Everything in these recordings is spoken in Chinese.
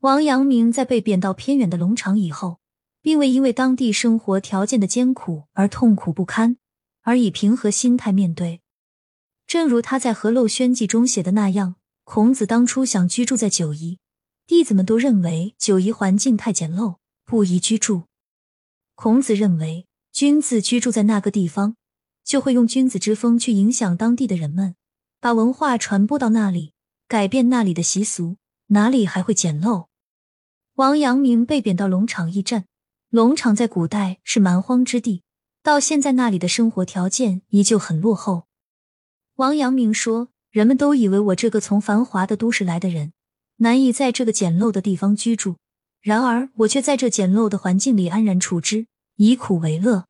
王阳明在被贬到偏远的龙场以后，并未因为当地生活条件的艰苦而痛苦不堪，而以平和心态面对。正如他在《和陋轩记》中写的那样，孔子当初想居住在九夷，弟子们都认为九夷环境太简陋，不宜居住。孔子认为，君子居住在那个地方，就会用君子之风去影响当地的人们，把文化传播到那里，改变那里的习俗，哪里还会简陋？王阳明被贬到龙场驿站。龙场在古代是蛮荒之地，到现在那里的生活条件依旧很落后。王阳明说：“人们都以为我这个从繁华的都市来的人，难以在这个简陋的地方居住，然而我却在这简陋的环境里安然处之，以苦为乐。”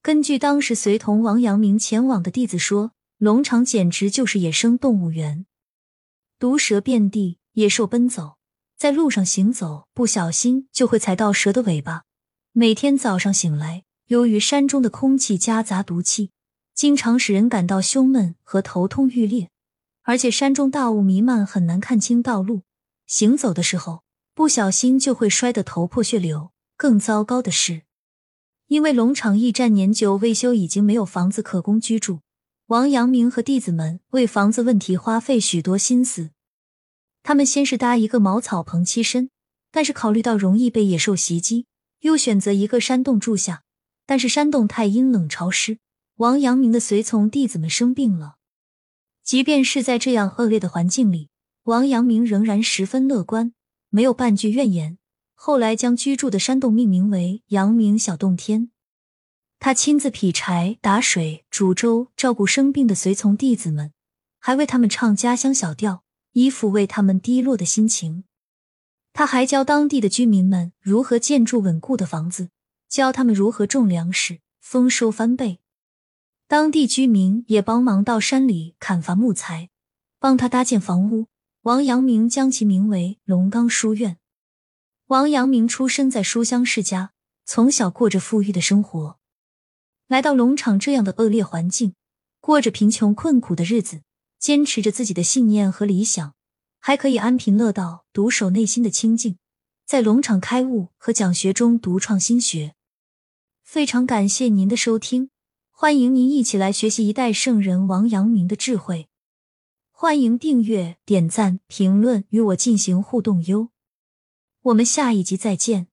根据当时随同王阳明前往的弟子说，龙场简直就是野生动物园，毒蛇遍地，野兽奔走。在路上行走，不小心就会踩到蛇的尾巴。每天早上醒来，由于山中的空气夹杂毒气，经常使人感到胸闷和头痛欲裂。而且山中大雾弥漫，很难看清道路。行走的时候，不小心就会摔得头破血流。更糟糕的是，因为龙场驿站年久未修，已经没有房子可供居住。王阳明和弟子们为房子问题花费许多心思。他们先是搭一个茅草棚栖身，但是考虑到容易被野兽袭击，又选择一个山洞住下。但是山洞太阴冷潮湿，王阳明的随从弟子们生病了。即便是在这样恶劣的环境里，王阳明仍然十分乐观，没有半句怨言。后来将居住的山洞命名为阳明小洞天。他亲自劈柴、打水、煮粥，照顾生病的随从弟子们，还为他们唱家乡小调。以抚慰他们低落的心情，他还教当地的居民们如何建筑稳固的房子，教他们如何种粮食，丰收翻倍。当地居民也帮忙到山里砍伐木材，帮他搭建房屋。王阳明将其名为龙岗书院。王阳明出生在书香世家，从小过着富裕的生活，来到龙场这样的恶劣环境，过着贫穷困苦的日子。坚持着自己的信念和理想，还可以安贫乐道，独守内心的清净，在龙场开悟和讲学中独创新学。非常感谢您的收听，欢迎您一起来学习一代圣人王阳明的智慧。欢迎订阅、点赞、评论，与我进行互动哟。我们下一集再见。